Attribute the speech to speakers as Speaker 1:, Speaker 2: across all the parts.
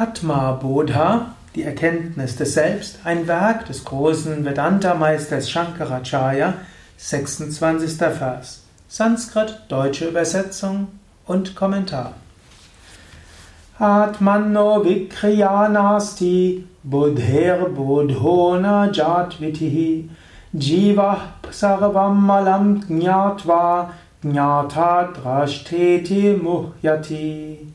Speaker 1: Atma Bodha, die Erkenntnis des Selbst, ein Werk des großen Vedanta-Meisters Shankaracharya, 26. Vers. Sanskrit, deutsche Übersetzung und Kommentar. Atmanno vikriyanasti buddher buddhona jatvitihi jiva sarvam malam jnatva jnata drashteti muhyati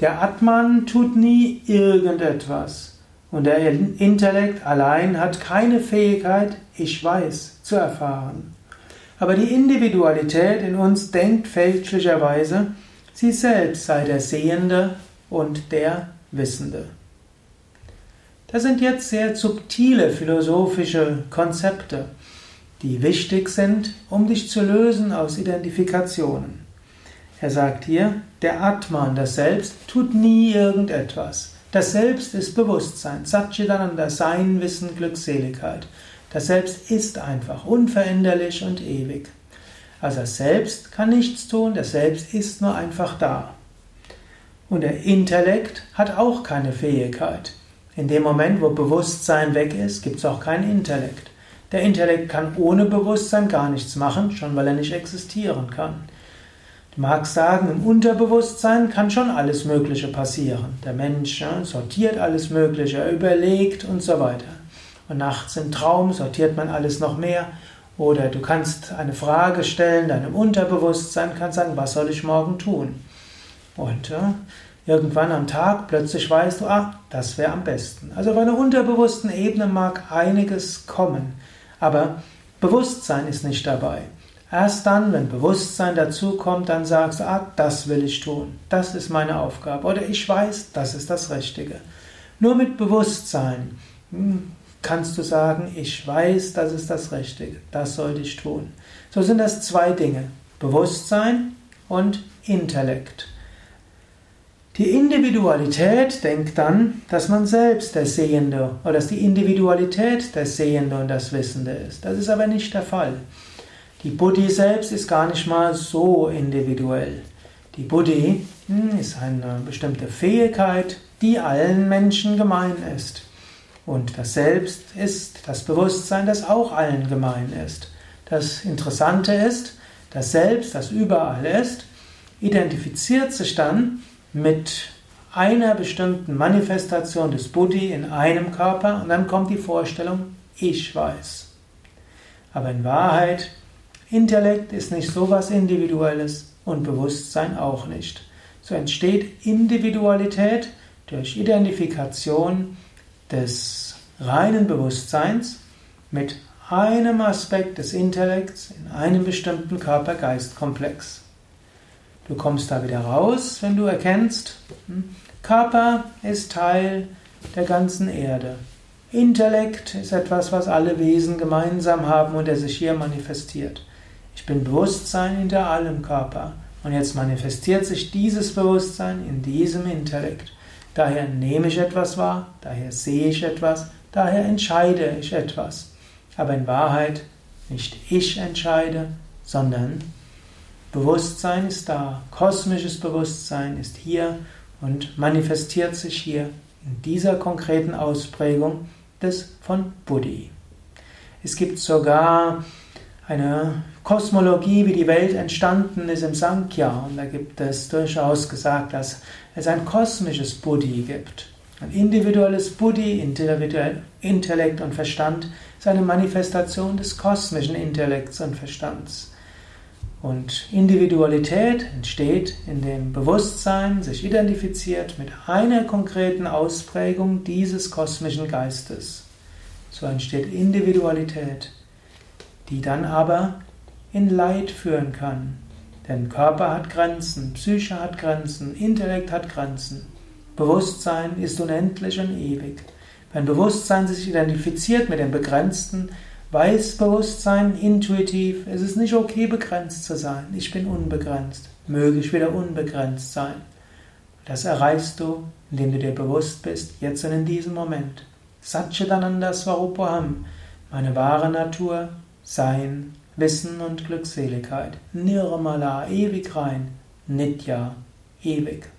Speaker 1: der Atman tut nie irgendetwas. Und der Intellekt allein hat keine Fähigkeit, ich weiß, zu erfahren. Aber die Individualität in uns denkt fälschlicherweise, sie selbst sei der Sehende und der Wissende. Das sind jetzt sehr subtile philosophische Konzepte, die wichtig sind, um dich zu lösen aus Identifikationen. Er sagt hier, der Atman, das Selbst, tut nie irgendetwas. Das Selbst ist Bewusstsein, Satchitananda, Sein, Wissen, Glückseligkeit. Das Selbst ist einfach, unveränderlich und ewig. Also das Selbst kann nichts tun, das Selbst ist nur einfach da. Und der Intellekt hat auch keine Fähigkeit. In dem Moment, wo Bewusstsein weg ist, gibt es auch keinen Intellekt. Der Intellekt kann ohne Bewusstsein gar nichts machen, schon weil er nicht existieren kann. Du magst sagen, im Unterbewusstsein kann schon alles Mögliche passieren. Der Mensch ja, sortiert alles Mögliche, er überlegt und so weiter. Und nachts im Traum sortiert man alles noch mehr. Oder du kannst eine Frage stellen, deinem Unterbewusstsein kannst sagen, was soll ich morgen tun? Und ja, irgendwann am Tag plötzlich weißt du, ah, das wäre am besten. Also auf einer unterbewussten Ebene mag einiges kommen, aber Bewusstsein ist nicht dabei. Erst dann, wenn Bewusstsein dazukommt, dann sagst du, ah, das will ich tun, das ist meine Aufgabe oder ich weiß, das ist das Richtige. Nur mit Bewusstsein hm, kannst du sagen, ich weiß, das ist das Richtige, das sollte ich tun. So sind das zwei Dinge, Bewusstsein und Intellekt. Die Individualität denkt dann, dass man selbst der Sehende oder dass die Individualität der Sehende und das Wissende ist. Das ist aber nicht der Fall. Die Buddhi selbst ist gar nicht mal so individuell. Die Buddhi hm, ist eine bestimmte Fähigkeit, die allen Menschen gemein ist. Und das Selbst ist das Bewusstsein, das auch allen gemein ist. Das Interessante ist, das Selbst, das überall ist, identifiziert sich dann mit einer bestimmten Manifestation des Buddhi in einem Körper und dann kommt die Vorstellung, ich weiß. Aber in Wahrheit Intellekt ist nicht so was Individuelles und Bewusstsein auch nicht. So entsteht Individualität durch Identifikation des reinen Bewusstseins mit einem Aspekt des Intellekts in einem bestimmten Körper-Geist-Komplex. Du kommst da wieder raus, wenn du erkennst, hm, Körper ist Teil der ganzen Erde. Intellekt ist etwas, was alle Wesen gemeinsam haben und der sich hier manifestiert. Ich bin Bewusstsein hinter allem Körper. Und jetzt manifestiert sich dieses Bewusstsein in diesem Intellekt. Daher nehme ich etwas wahr, daher sehe ich etwas, daher entscheide ich etwas. Aber in Wahrheit nicht ich entscheide, sondern Bewusstsein ist da, kosmisches Bewusstsein ist hier und manifestiert sich hier in dieser konkreten Ausprägung des von Buddhi. Es gibt sogar eine Kosmologie, wie die Welt entstanden ist im Sankhya. Und da gibt es durchaus gesagt, dass es ein kosmisches Buddhi gibt. Ein individuelles Buddhi, Intellekt und Verstand, ist eine Manifestation des kosmischen Intellekts und Verstands. Und Individualität entsteht, indem Bewusstsein sich identifiziert mit einer konkreten Ausprägung dieses kosmischen Geistes. So entsteht Individualität die dann aber in Leid führen kann. Denn Körper hat Grenzen, Psyche hat Grenzen, Intellekt hat Grenzen. Bewusstsein ist unendlich und ewig. Wenn Bewusstsein sich identifiziert mit dem Begrenzten, weiß Bewusstsein intuitiv, es ist nicht okay, begrenzt zu sein. Ich bin unbegrenzt. Möge ich wieder unbegrenzt sein. Das erreichst du, indem du dir bewusst bist, jetzt und in diesem Moment. Satchitananda Swarupaham, meine wahre Natur, sein, Wissen und Glückseligkeit. Nirmala, ewig rein. Nitya, ewig.